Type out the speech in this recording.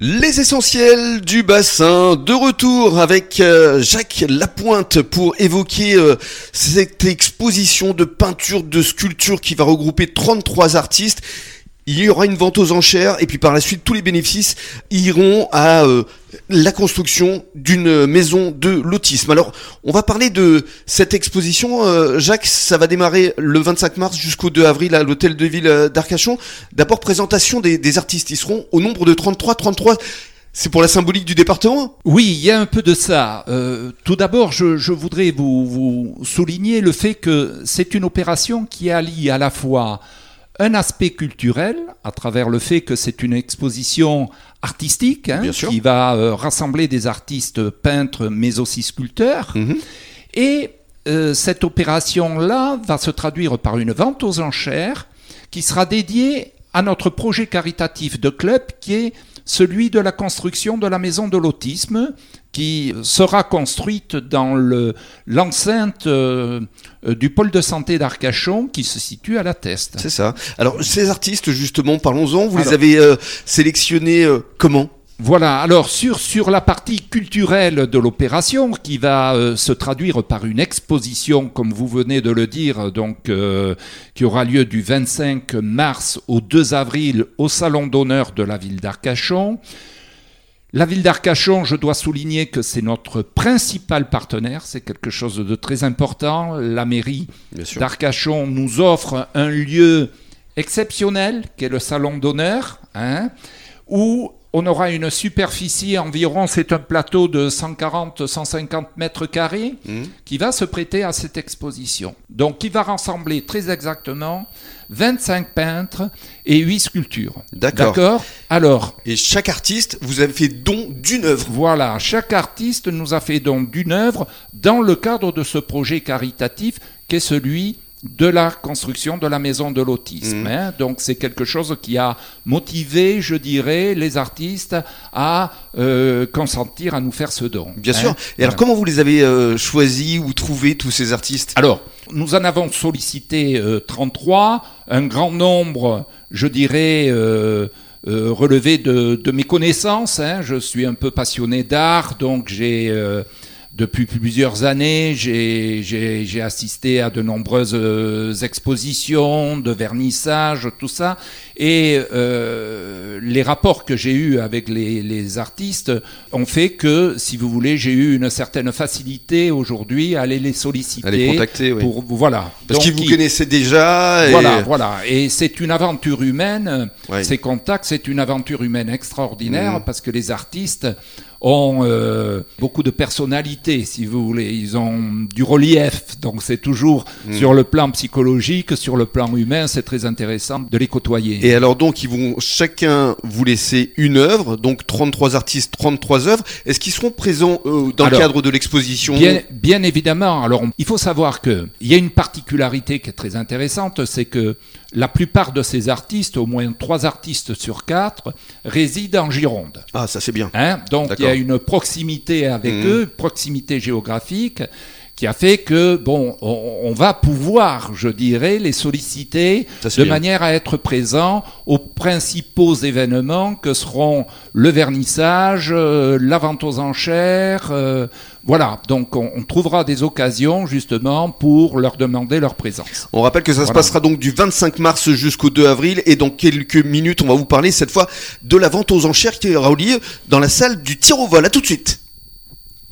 Les essentiels du bassin, de retour avec euh, Jacques Lapointe pour évoquer euh, cette exposition de peinture, de sculpture qui va regrouper 33 artistes. Il y aura une vente aux enchères et puis par la suite tous les bénéfices iront à euh, la construction d'une maison de l'autisme. Alors on va parler de cette exposition. Euh, Jacques, ça va démarrer le 25 mars jusqu'au 2 avril à l'hôtel de ville euh, d'Arcachon. D'abord présentation des, des artistes. Ils seront au nombre de 33. 33 c'est pour la symbolique du département? Oui, il y a un peu de ça. Tout d'abord, je, voudrais vous, souligner le fait que c'est une opération qui allie à la fois un aspect culturel à travers le fait que c'est une exposition artistique hein, qui va euh, rassembler des artistes peintres mais aussi sculpteurs. -hmm. Et euh, cette opération-là va se traduire par une vente aux enchères qui sera dédiée à notre projet caritatif de club qui est celui de la construction de la maison de l'autisme qui sera construite dans l'enceinte euh, du pôle de santé d'Arcachon qui se situe à la Teste. C'est ça. Alors ces artistes justement, parlons-en, vous Alors, les avez euh, sélectionnés euh, comment? Voilà, alors sur, sur la partie culturelle de l'opération, qui va euh, se traduire par une exposition, comme vous venez de le dire, donc euh, qui aura lieu du 25 mars au 2 avril au Salon d'honneur de la ville d'Arcachon. La ville d'Arcachon, je dois souligner que c'est notre principal partenaire, c'est quelque chose de très important. La mairie d'Arcachon nous offre un lieu exceptionnel, qui est le Salon d'honneur, hein, où on aura une superficie environ, c'est un plateau de 140-150 mètres carrés mmh. qui va se prêter à cette exposition. Donc, qui va rassembler très exactement 25 peintres et 8 sculptures. D'accord? Alors. Et chaque artiste vous avez fait don d'une œuvre. Voilà, chaque artiste nous a fait don d'une œuvre dans le cadre de ce projet caritatif qui est celui de la construction de la maison de l'autisme. Mmh. Hein. Donc c'est quelque chose qui a motivé, je dirais, les artistes à euh, consentir à nous faire ce don. Bien hein. sûr. Et alors comment vous les avez euh, choisis ou trouvés tous ces artistes? Alors, nous en avons sollicité euh, 33, un grand nombre, je dirais... Euh, euh, relevé de, de, mes connaissances. Hein. Je suis un peu passionné d'art, donc j'ai depuis plusieurs années, j'ai assisté à de nombreuses euh, expositions, de vernissages, tout ça. Et euh, les rapports que j'ai eus avec les, les, artistes ont fait que, si vous voulez, j'ai eu une certaine facilité aujourd'hui à aller les solliciter. À les contacter, oui. Pour, voilà. Parce qu'ils vous connaissaient déjà. Et... Voilà, voilà. Et c'est une aventure humaine. Ouais. Ces contacts, c'est une aventure humaine extraordinaire mmh. parce que les artistes ont euh, beaucoup de personnalité, si vous voulez. Ils ont du relief, donc c'est toujours mmh. sur le plan psychologique, sur le plan humain, c'est très intéressant de les côtoyer. Et alors donc, ils vont chacun vous laisser une œuvre, donc 33 artistes, 33 œuvres. Est-ce qu'ils seront présents euh, dans alors, le cadre de l'exposition bien, bien évidemment. Alors, il faut savoir que il y a une particularité qui est très intéressante, c'est que la plupart de ces artistes, au moins trois artistes sur quatre, résident en Gironde. Ah, ça c'est bien. Hein Donc il y a une proximité avec mmh. eux, proximité géographique, qui a fait que, bon, on, on va pouvoir, je dirais, les solliciter de bien. manière à être présents aux principaux événements que seront le vernissage, euh, la vente aux enchères, euh, voilà, donc on, on, trouvera des occasions justement pour leur demander leur présence. On rappelle que ça voilà. se passera donc du 25 mars jusqu'au 2 avril et dans quelques minutes on va vous parler cette fois de la vente aux enchères qui aura lieu dans la salle du tir au vol. À tout de suite.